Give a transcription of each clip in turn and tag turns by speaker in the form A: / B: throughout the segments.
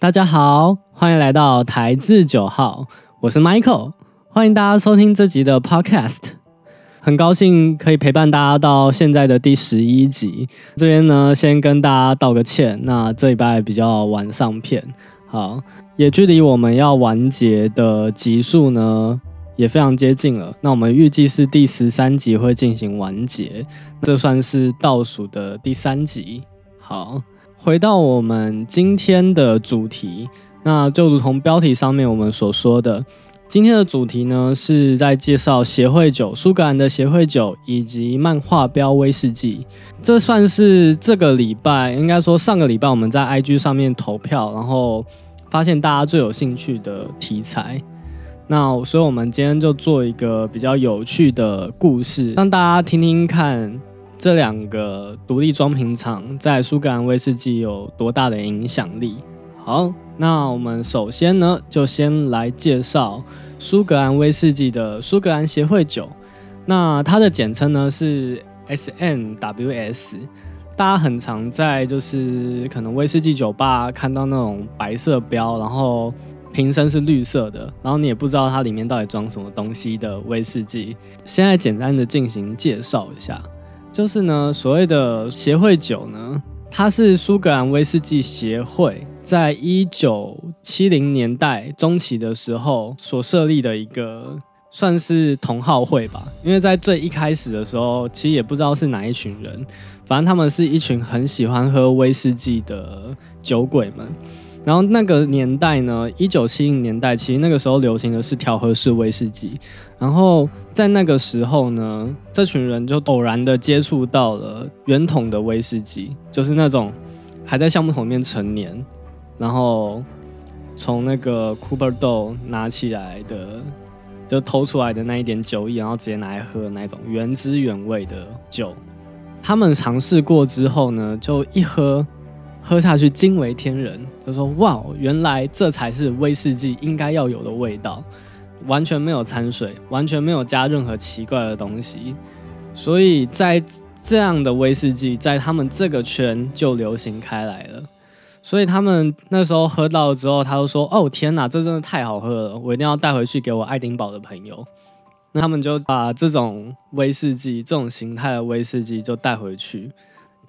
A: 大家好，欢迎来到台字九号，我是 Michael，欢迎大家收听这集的 Podcast。很高兴可以陪伴大家到现在的第十一集。这边呢，先跟大家道个歉，那这礼拜比较晚上片，好，也距离我们要完结的集数呢也非常接近了。那我们预计是第十三集会进行完结，这算是倒数的第三集。好。回到我们今天的主题，那就如同标题上面我们所说的，今天的主题呢是在介绍协会酒、苏格兰的协会酒以及漫画标威士忌。这算是这个礼拜，应该说上个礼拜我们在 IG 上面投票，然后发现大家最有兴趣的题材。那所以我们今天就做一个比较有趣的故事，让大家听听看。这两个独立装瓶厂在苏格兰威士忌有多大的影响力？好，那我们首先呢，就先来介绍苏格兰威士忌的苏格兰协会酒。那它的简称呢是 SNWS。大家很常在就是可能威士忌酒吧看到那种白色标，然后瓶身是绿色的，然后你也不知道它里面到底装什么东西的威士忌。现在简单的进行介绍一下。就是呢，所谓的协会酒呢，它是苏格兰威士忌协会在一九七零年代中期的时候所设立的一个算是同好会吧。因为在最一开始的时候，其实也不知道是哪一群人，反正他们是一群很喜欢喝威士忌的酒鬼们。然后那个年代呢，一九七零年代，其实那个时候流行的是调和式威士忌。然后在那个时候呢，这群人就偶然的接触到了圆筒的威士忌，就是那种还在橡木桶里面陈年，然后从那个 Cooper 豆拿起来的，就偷出来的那一点酒液，然后直接拿来喝那种原汁原味的酒。他们尝试过之后呢，就一喝。喝下去惊为天人，就说哇，原来这才是威士忌应该要有的味道，完全没有掺水，完全没有加任何奇怪的东西，所以在这样的威士忌在他们这个圈就流行开来了。所以他们那时候喝到之后，他就说哦天哪，这真的太好喝了，我一定要带回去给我爱丁堡的朋友。那他们就把这种威士忌这种形态的威士忌就带回去。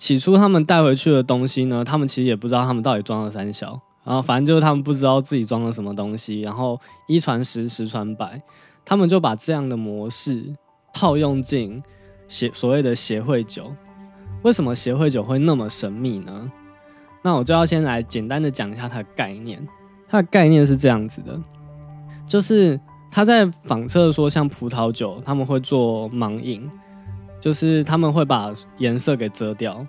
A: 起初他们带回去的东西呢，他们其实也不知道他们到底装了三小，然后反正就是他们不知道自己装了什么东西，然后一传十，十传百，他们就把这样的模式套用进协所谓的协会酒。为什么协会酒会那么神秘呢？那我就要先来简单的讲一下它的概念。它的概念是这样子的，就是他在仿测说，像葡萄酒他们会做盲饮。就是他们会把颜色给遮掉，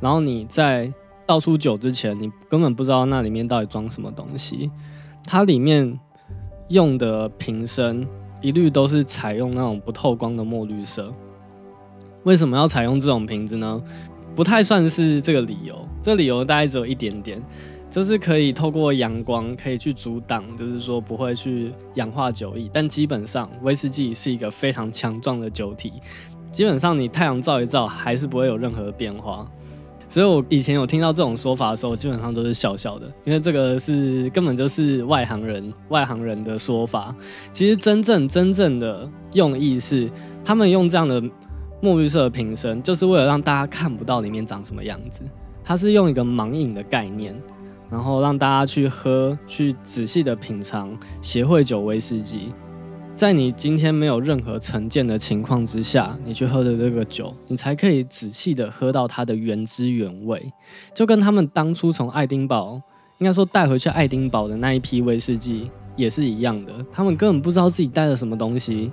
A: 然后你在倒出酒之前，你根本不知道那里面到底装什么东西。它里面用的瓶身一律都是采用那种不透光的墨绿色。为什么要采用这种瓶子呢？不太算是这个理由，这理由大概只有一点点，就是可以透过阳光可以去阻挡，就是说不会去氧化酒液。但基本上威士忌是一个非常强壮的酒体。基本上你太阳照一照，还是不会有任何变化。所以我以前有听到这种说法的时候，基本上都是笑笑的，因为这个是根本就是外行人外行人的说法。其实真正真正的用意是，他们用这样的墨绿色瓶身，就是为了让大家看不到里面长什么样子。它是用一个盲饮的概念，然后让大家去喝，去仔细的品尝协会酒威士忌。在你今天没有任何成见的情况之下，你去喝的这个酒，你才可以仔细的喝到它的原汁原味，就跟他们当初从爱丁堡，应该说带回去爱丁堡的那一批威士忌也是一样的，他们根本不知道自己带了什么东西，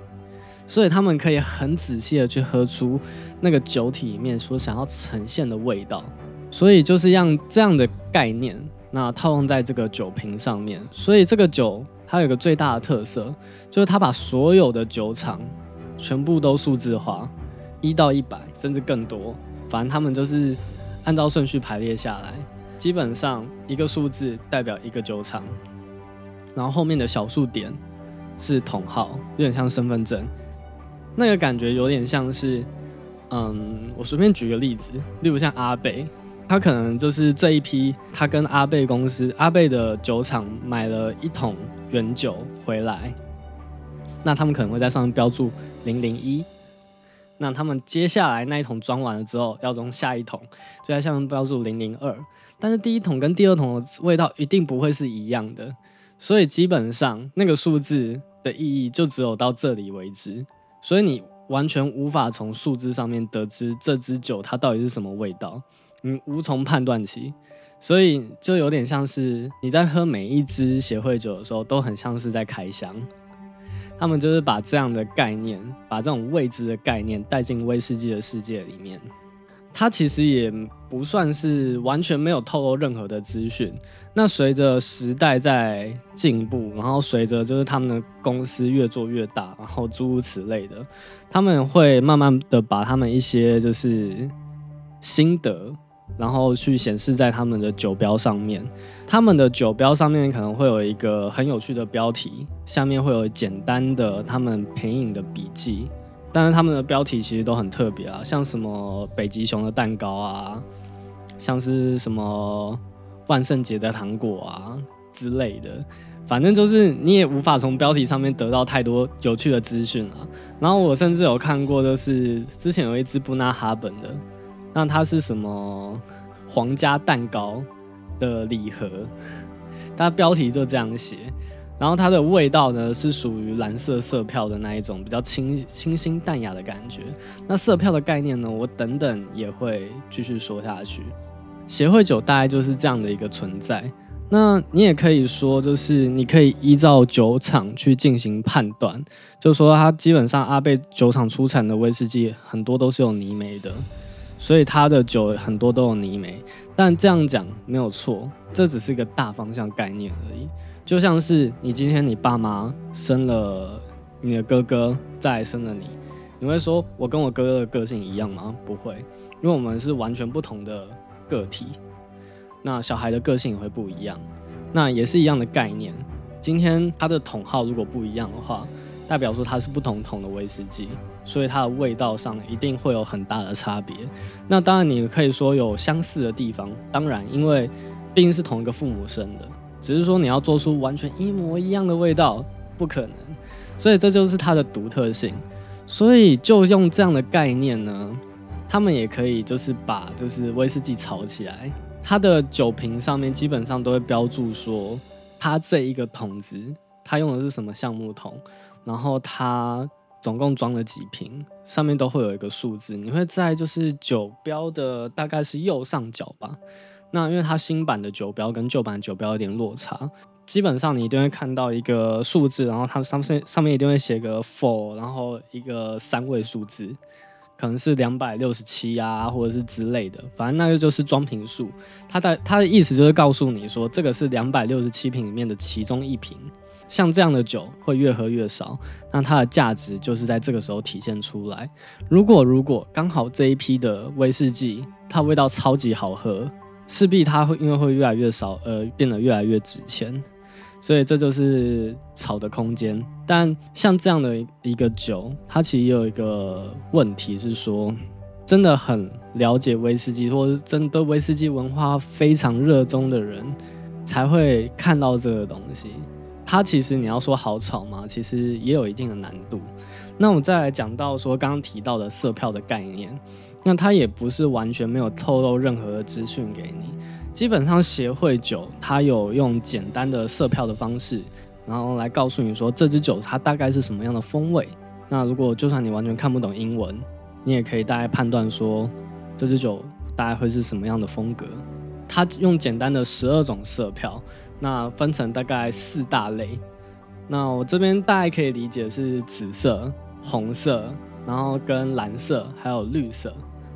A: 所以他们可以很仔细的去喝出那个酒体里面所想要呈现的味道，所以就是让这样的概念，那套用在这个酒瓶上面，所以这个酒。它有个最大的特色，就是它把所有的酒厂全部都数字化，一到一百甚至更多，反正他们就是按照顺序排列下来，基本上一个数字代表一个酒厂，然后后面的小数点是统号，有点像身份证，那个感觉有点像是，嗯，我随便举个例子，例如像阿北，他可能就是这一批，他跟阿贝公司、阿贝的酒厂买了一桶原酒回来，那他们可能会在上面标注零零一。那他们接下来那一桶装完了之后，要装下一桶，就在下面标注零零二。但是第一桶跟第二桶的味道一定不会是一样的，所以基本上那个数字的意义就只有到这里为止。所以你完全无法从数字上面得知这支酒它到底是什么味道，你无从判断起。所以就有点像是你在喝每一支协会酒的时候，都很像是在开箱。他们就是把这样的概念，把这种未知的概念带进威士忌的世界里面。它其实也不算是完全没有透露任何的资讯。那随着时代在进步，然后随着就是他们的公司越做越大，然后诸如此类的，他们会慢慢的把他们一些就是心得。然后去显示在他们的酒标上面，他们的酒标上面可能会有一个很有趣的标题，下面会有简单的他们品饮的笔记。但是他们的标题其实都很特别啊，像什么北极熊的蛋糕啊，像是什么万圣节的糖果啊之类的，反正就是你也无法从标题上面得到太多有趣的资讯啊。然后我甚至有看过，就是之前有一支布纳哈本的。那它是什么皇家蛋糕的礼盒？它标题就这样写，然后它的味道呢是属于蓝色色票的那一种，比较清清新淡雅的感觉。那色票的概念呢，我等等也会继续说下去。协会酒大概就是这样的一个存在。那你也可以说，就是你可以依照酒厂去进行判断，就说它基本上阿贝酒厂出产的威士忌很多都是有泥煤的。所以它的酒很多都有泥煤，但这样讲没有错，这只是一个大方向概念而已。就像是你今天你爸妈生了你的哥哥，再生了你，你会说我跟我哥哥的个性一样吗？不会，因为我们是完全不同的个体。那小孩的个性也会不一样，那也是一样的概念。今天他的桶号如果不一样的话，代表说它是不同桶的威士忌。所以它的味道上一定会有很大的差别。那当然你可以说有相似的地方，当然因为毕竟是同一个父母生的，只是说你要做出完全一模一样的味道不可能。所以这就是它的独特性。所以就用这样的概念呢，他们也可以就是把就是威士忌炒起来，它的酒瓶上面基本上都会标注说它这一个桶子它用的是什么橡木桶，然后它。总共装了几瓶，上面都会有一个数字。你会在就是酒标的大概是右上角吧？那因为它新版的酒标跟旧版酒标有点落差，基本上你一定会看到一个数字，然后它上面上面一定会写个 four，然后一个三位数字，可能是两百六十七啊，或者是之类的。反正那个就是装瓶数。它的它的意思就是告诉你说，这个是两百六十七瓶里面的其中一瓶。像这样的酒会越喝越少，那它的价值就是在这个时候体现出来。如果如果刚好这一批的威士忌它味道超级好喝，势必它会因为会越来越少而变得越来越值钱，所以这就是炒的空间。但像这样的一个酒，它其实也有一个问题是说，真的很了解威士忌，或者是真对威士忌文化非常热衷的人，才会看到这个东西。它其实你要说好炒吗？其实也有一定的难度。那我们再来讲到说刚刚提到的色票的概念，那它也不是完全没有透露任何的资讯给你。基本上协会酒它有用简单的色票的方式，然后来告诉你说这支酒它大概是什么样的风味。那如果就算你完全看不懂英文，你也可以大概判断说这支酒大概会是什么样的风格。它用简单的十二种色票。那分成大概四大类，那我这边大概可以理解是紫色、红色，然后跟蓝色还有绿色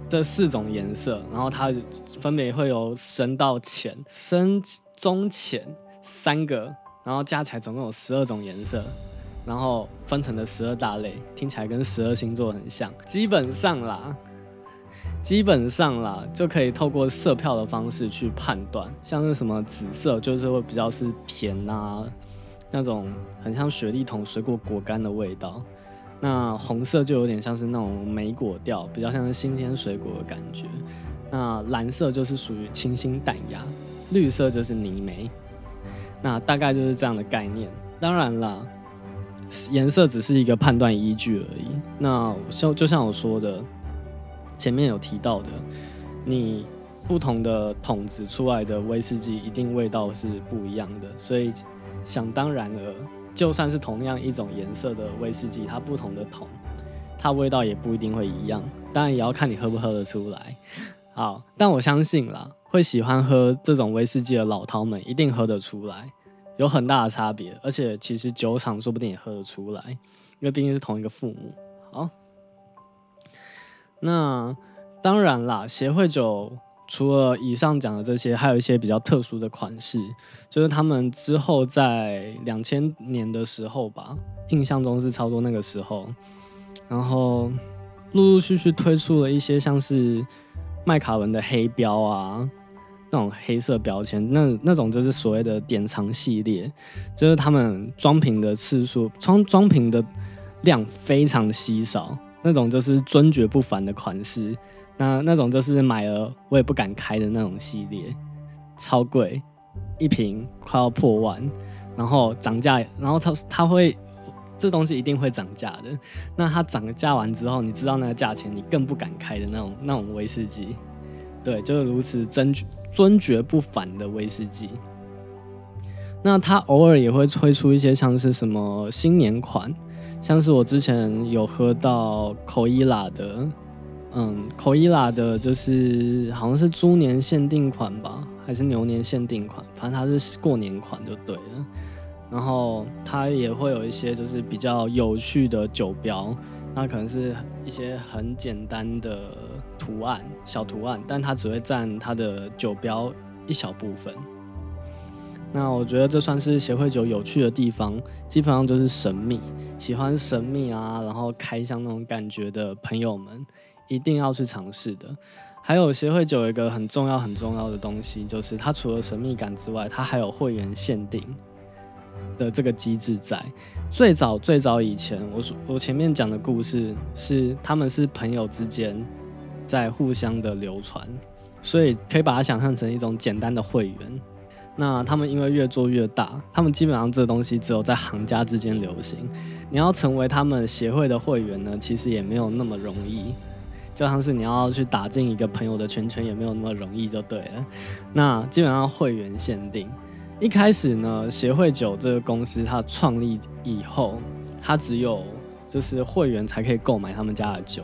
A: 这四种颜色，然后它分别会有深到浅、深中浅三个，然后加起来总共有十二种颜色，然后分成的十二大类，听起来跟十二星座很像，基本上啦。基本上啦，就可以透过色票的方式去判断，像是什么紫色，就是会比较是甜啊，那种很像雪莉桶水果果干的味道；那红色就有点像是那种莓果调，比较像是新鲜水果的感觉；那蓝色就是属于清新淡雅，绿色就是泥煤。那大概就是这样的概念。当然啦，颜色只是一个判断依据而已。那像就像我说的，前面有提到的，你不同的桶子出来的威士忌一定味道是不一样的，所以想当然了，就算是同样一种颜色的威士忌，它不同的桶，它味道也不一定会一样。当然也要看你喝不喝得出来。好，但我相信啦，会喜欢喝这种威士忌的老饕们一定喝得出来。有很大的差别，而且其实酒厂说不定也喝得出来，因为毕竟是同一个父母。好，那当然啦，协会酒除了以上讲的这些，还有一些比较特殊的款式，就是他们之后在两千年的时候吧，印象中是差不多那个时候，然后陆陆续续推出了一些像是麦卡伦的黑标啊。那种黑色标签，那那种就是所谓的典藏系列，就是他们装瓶的次数，装装瓶的量非常稀少，那种就是尊爵不凡的款式，那那种就是买了我也不敢开的那种系列，超贵，一瓶快要破万，然后涨价，然后它它会这东西一定会涨价的，那它涨价完之后，你知道那个价钱，你更不敢开的那种那种威士忌，对，就是如此尊。尊爵不凡的威士忌，那它偶尔也会推出一些像是什么新年款，像是我之前有喝到口伊拉的，嗯，口伊拉的就是好像是猪年限定款吧，还是牛年限定款，反正它是过年款就对了。然后它也会有一些就是比较有趣的酒标。那可能是一些很简单的图案，小图案，但它只会占它的酒标一小部分。那我觉得这算是协会酒有趣的地方，基本上就是神秘，喜欢神秘啊，然后开箱那种感觉的朋友们一定要去尝试的。还有协会酒有一个很重要很重要的东西，就是它除了神秘感之外，它还有会员限定的这个机制在。最早最早以前，我说我前面讲的故事是他们是朋友之间在互相的流传，所以可以把它想象成一种简单的会员。那他们因为越做越大，他们基本上这东西只有在行家之间流行。你要成为他们协会的会员呢，其实也没有那么容易，就像是你要去打进一个朋友的圈圈，也没有那么容易，就对了。那基本上会员限定。一开始呢，协会酒这个公司它创立以后，它只有就是会员才可以购买他们家的酒，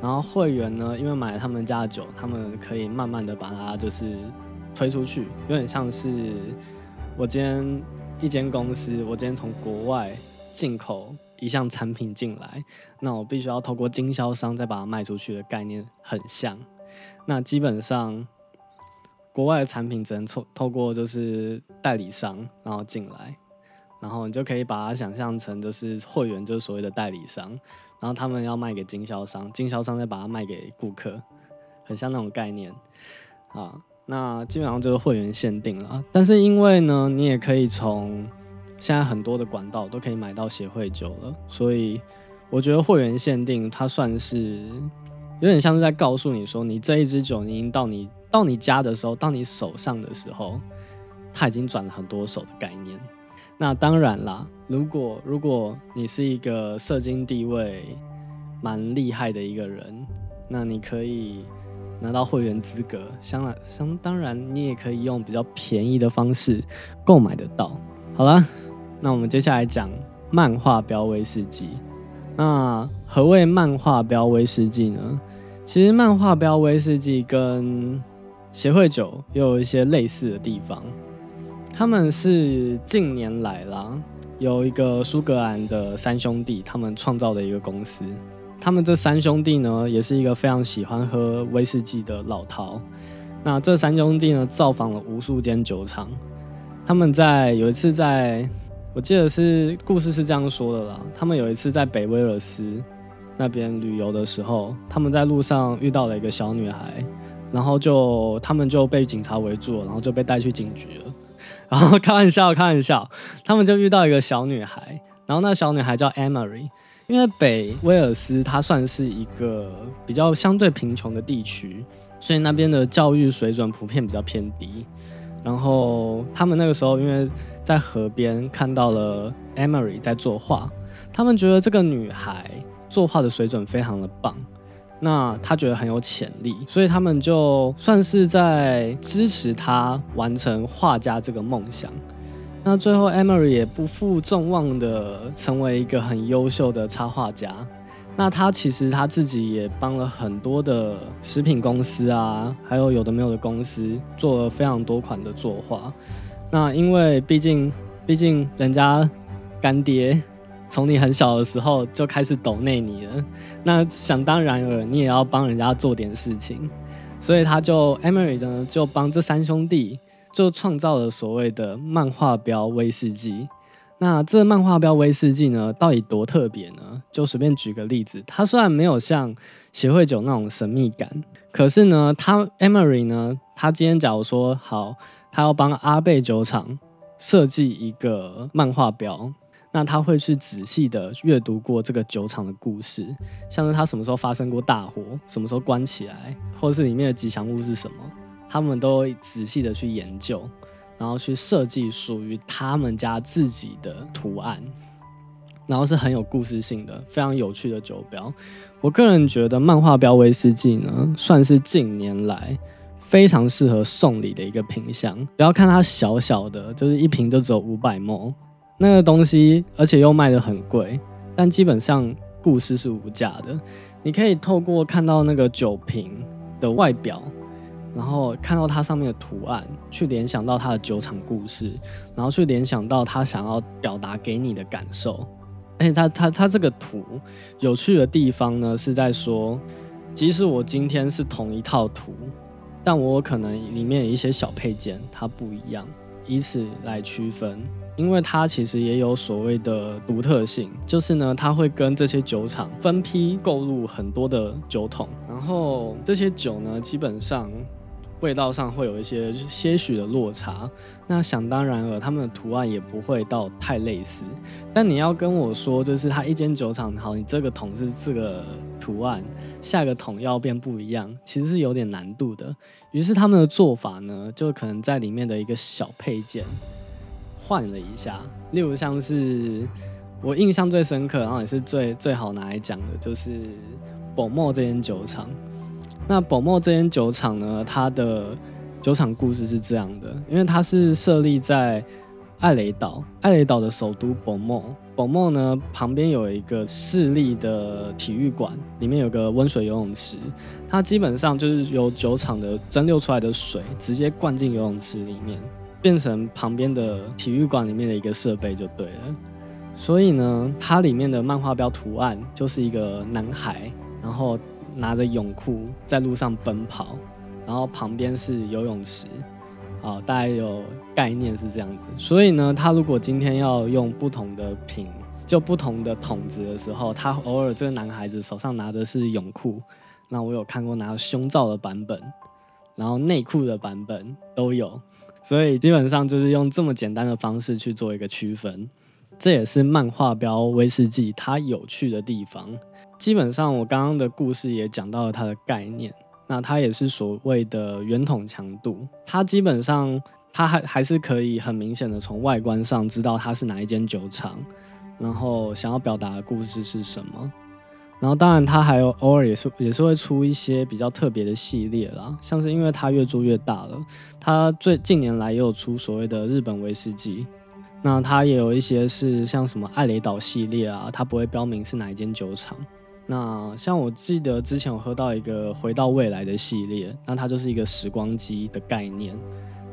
A: 然后会员呢，因为买了他们家的酒，他们可以慢慢的把它就是推出去，有点像是我今天一间公司，我今天从国外进口一项产品进来，那我必须要透过经销商再把它卖出去的概念很像，那基本上。国外的产品只能透透过就是代理商，然后进来，然后你就可以把它想象成就是会员，就是所谓的代理商，然后他们要卖给经销商，经销商再把它卖给顾客，很像那种概念啊。那基本上就是会员限定了，但是因为呢，你也可以从现在很多的管道都可以买到协会酒了，所以我觉得会员限定它算是有点像是在告诉你说，你这一支酒已经到你。到你家的时候，到你手上的时候，它已经转了很多手的概念。那当然啦，如果如果你是一个社经地位蛮厉害的一个人，那你可以拿到会员资格，相然相当然你也可以用比较便宜的方式购买得到。好了，那我们接下来讲漫画标威士忌。那何谓漫画标威士忌呢？其实漫画标威士忌跟协会酒也有一些类似的地方，他们是近年来啦，有一个苏格兰的三兄弟，他们创造的一个公司。他们这三兄弟呢，也是一个非常喜欢喝威士忌的老饕。那这三兄弟呢，造访了无数间酒厂。他们在有一次，在我记得是故事是这样说的啦，他们有一次在北威尔斯那边旅游的时候，他们在路上遇到了一个小女孩。然后就他们就被警察围住了，然后就被带去警局了。然后开玩笑，开玩笑，他们就遇到一个小女孩，然后那小女孩叫 Emery。因为北威尔斯它算是一个比较相对贫穷的地区，所以那边的教育水准普遍比较偏低。然后他们那个时候因为在河边看到了 Emery 在作画，他们觉得这个女孩作画的水准非常的棒，那他觉得很有潜力，所以他们就算是在支持他完成画家这个梦想。那最后 Emery 也不负众望的成为一个很优秀的插画家。那他其实他自己也帮了很多的食品公司啊，还有有的没有的公司做了非常多款的作画。那因为毕竟毕竟人家干爹从你很小的时候就开始抖内你了，那想当然了，你也要帮人家做点事情。所以他就 Emery 呢就帮这三兄弟就创造了所谓的漫画标威士忌。那这漫画标威士忌呢，到底多特别呢？就随便举个例子，它虽然没有像协会酒那种神秘感，可是呢，他 Emery 呢，他今天假如说好，他要帮阿贝酒厂设计一个漫画标，那他会去仔细的阅读过这个酒厂的故事，像是他什么时候发生过大火，什么时候关起来，或是里面的吉祥物是什么，他们都仔细的去研究。然后去设计属于他们家自己的图案，然后是很有故事性的、非常有趣的酒标。我个人觉得漫画标威士忌呢，算是近年来非常适合送礼的一个品相。不要看它小小的，就是一瓶就只有五百毛，那个东西，而且又卖的很贵，但基本上故事是无价的。你可以透过看到那个酒瓶的外表。然后看到它上面的图案，去联想到它的酒厂故事，然后去联想到他想要表达给你的感受。而且他他他这个图有趣的地方呢，是在说，即使我今天是同一套图，但我可能里面有一些小配件它不一样，以此来区分。因为它其实也有所谓的独特性，就是呢，它会跟这些酒厂分批购入很多的酒桶，然后这些酒呢，基本上。味道上会有一些些许的落差，那想当然了，他们的图案也不会到太类似。但你要跟我说，就是他一间酒厂好，你这个桶是这个图案，下个桶要变不一样，其实是有点难度的。于是他们的做法呢，就可能在里面的一个小配件换了一下，例如像是我印象最深刻，然后也是最最好拿来讲的，就是宝墨这间酒厂。那宝墨这间酒厂呢？它的酒厂故事是这样的，因为它是设立在艾雷岛，艾雷岛的首都宝墨。宝墨呢旁边有一个市立的体育馆，里面有个温水游泳池。它基本上就是由酒厂的蒸馏出来的水直接灌进游泳池里面，变成旁边的体育馆里面的一个设备就对了。所以呢，它里面的漫画标图案就是一个男孩，然后。拿着泳裤在路上奔跑，然后旁边是游泳池，好，大概有概念是这样子。所以呢，他如果今天要用不同的瓶，就不同的桶子的时候，他偶尔这个男孩子手上拿的是泳裤，那我有看过拿胸罩的版本，然后内裤的版本都有，所以基本上就是用这么简单的方式去做一个区分，这也是漫画标威士忌它有趣的地方。基本上，我刚刚的故事也讲到了它的概念。那它也是所谓的圆筒强度。它基本上，它还还是可以很明显的从外观上知道它是哪一间酒厂，然后想要表达的故事是什么。然后当然，它还有偶尔也是也是会出一些比较特别的系列啦，像是因为它越做越大了，它最近年来也有出所谓的日本威士忌。那它也有一些是像什么艾雷岛系列啊，它不会标明是哪一间酒厂。那像我记得之前我喝到一个回到未来的系列，那它就是一个时光机的概念。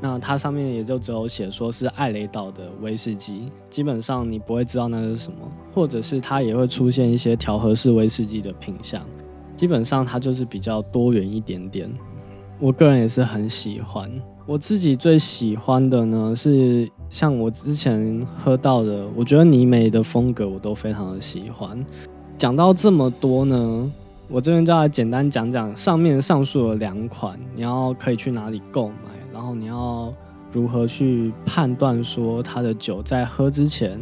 A: 那它上面也就只有写说是艾雷岛的威士忌，基本上你不会知道那是什么，或者是它也会出现一些调和式威士忌的品相。基本上它就是比较多元一点点。我个人也是很喜欢，我自己最喜欢的呢是像我之前喝到的，我觉得尼美的风格我都非常的喜欢。讲到这么多呢，我这边就来简单讲讲上面上述的两款，你要可以去哪里购买，然后你要如何去判断说它的酒在喝之前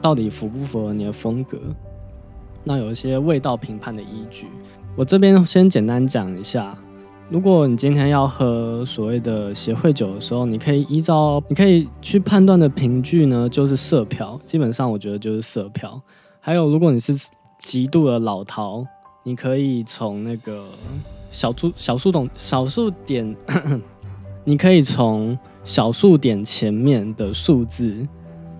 A: 到底符不符合你的风格，那有一些味道评判的依据。我这边先简单讲一下，如果你今天要喝所谓的协会酒的时候，你可以依照你可以去判断的凭据呢，就是色票。基本上我觉得就是色票。还有，如果你是极度的老套，你可以从那个小数小数点小数点，你可以从小数点前面的数字，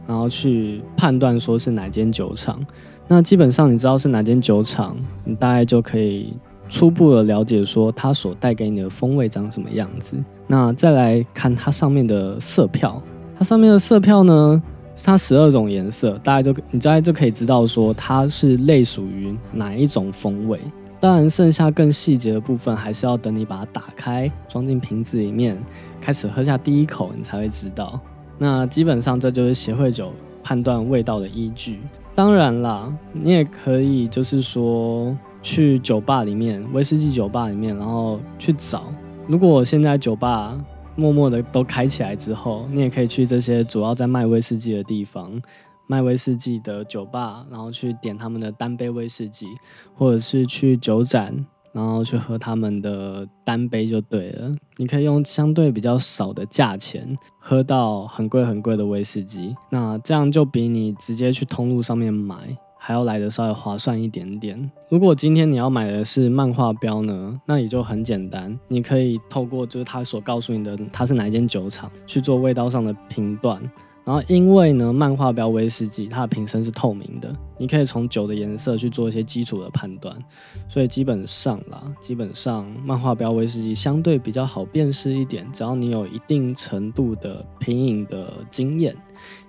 A: 然后去判断说是哪间酒厂。那基本上你知道是哪间酒厂，你大概就可以。初步的了解，说它所带给你的风味长什么样子。那再来看它上面的色票，它上面的色票呢，它十二种颜色，大家就你大概就可以知道说它是类属于哪一种风味。当然，剩下更细节的部分，还是要等你把它打开，装进瓶子里面，开始喝下第一口，你才会知道。那基本上这就是协会酒判断味道的依据。当然啦，你也可以就是说。去酒吧里面，威士忌酒吧里面，然后去找。如果现在酒吧默默的都开起来之后，你也可以去这些主要在卖威士忌的地方，卖威士忌的酒吧，然后去点他们的单杯威士忌，或者是去酒展，然后去喝他们的单杯就对了。你可以用相对比较少的价钱喝到很贵很贵的威士忌，那这样就比你直接去通路上面买。还要来的稍微划算一点点。如果今天你要买的是漫画标呢，那也就很简单，你可以透过就是他所告诉你的它是哪一间酒厂去做味道上的评断。然后因为呢，漫画标威士忌它的瓶身是透明的，你可以从酒的颜色去做一些基础的判断。所以基本上啦，基本上漫画标威士忌相对比较好辨识一点，只要你有一定程度的品饮的经验，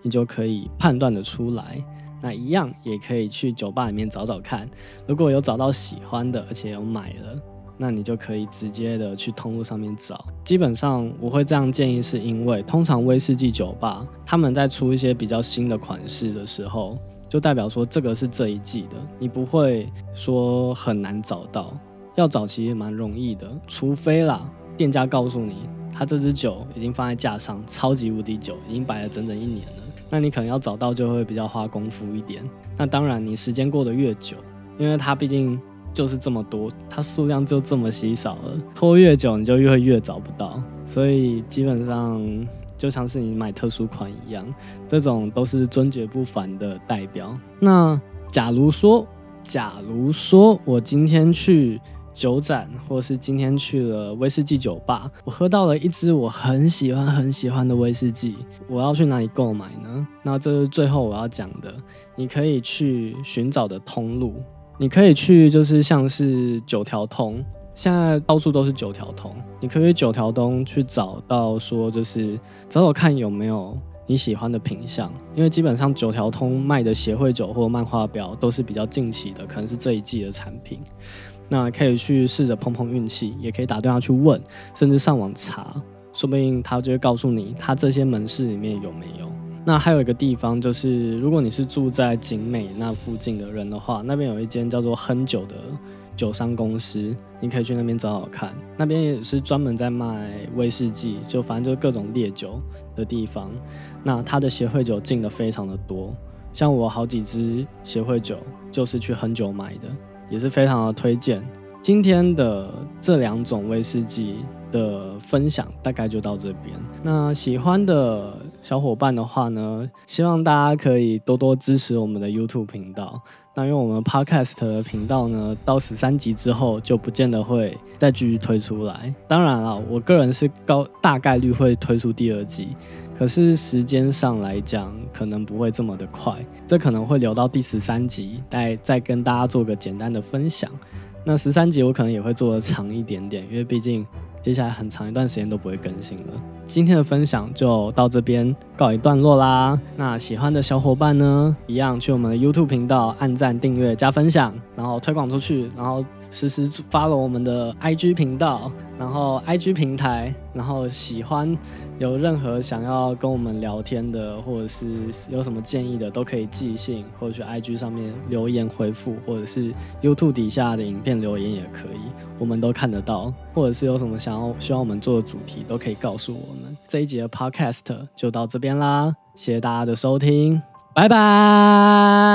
A: 你就可以判断的出来。那一样也可以去酒吧里面找找看，如果有找到喜欢的，而且有买了，那你就可以直接的去通路上面找。基本上我会这样建议，是因为通常威士忌酒吧他们在出一些比较新的款式的时候，就代表说这个是这一季的，你不会说很难找到，要找其实蛮容易的，除非啦，店家告诉你他这支酒已经放在架上，超级无敌酒，已经摆了整整一年了。那你可能要找到就会比较花功夫一点。那当然，你时间过得越久，因为它毕竟就是这么多，它数量就这么稀少了，拖越久你就越会越找不到。所以基本上就像是你买特殊款一样，这种都是尊爵不凡的代表。那假如说，假如说我今天去。酒展，或是今天去了威士忌酒吧，我喝到了一支我很喜欢很喜欢的威士忌，我要去哪里购买呢？那这是最后我要讲的，你可以去寻找的通路，你可以去就是像是九条通，现在到处都是九条通，你可以九条通去找到说就是找找看有没有你喜欢的品相，因为基本上九条通卖的协会酒或漫画表都是比较近期的，可能是这一季的产品。那可以去试着碰碰运气，也可以打电话去问，甚至上网查，说不定他就会告诉你他这些门市里面有没有。那还有一个地方就是，如果你是住在景美那附近的人的话，那边有一间叫做亨酒的酒商公司，你可以去那边找找看。那边也是专门在卖威士忌，就反正就是各种烈酒的地方。那他的协会酒进的非常的多，像我好几支协会酒就是去亨酒买的。也是非常的推荐。今天的这两种威士忌的分享大概就到这边。那喜欢的小伙伴的话呢，希望大家可以多多支持我们的 YouTube 频道。那因为我们 Podcast 的频道呢，到十三集之后就不见得会再继续推出来。当然了，我个人是高大概率会推出第二季。可是时间上来讲，可能不会这么的快，这可能会留到第十三集，再再跟大家做个简单的分享。那十三集我可能也会做的长一点点，因为毕竟接下来很长一段时间都不会更新了。今天的分享就到这边告一段落啦。那喜欢的小伙伴呢，一样去我们的 YouTube 频道按赞、订阅、加分享，然后推广出去，然后。实时发了我们的 IG 频道，然后 IG 平台，然后喜欢有任何想要跟我们聊天的，或者是有什么建议的，都可以寄信或者去 IG 上面留言回复，或者是 YouTube 底下的影片留言也可以，我们都看得到。或者是有什么想要希望我们做的主题，都可以告诉我们。这一集的 Podcast 就到这边啦，谢谢大家的收听，拜拜。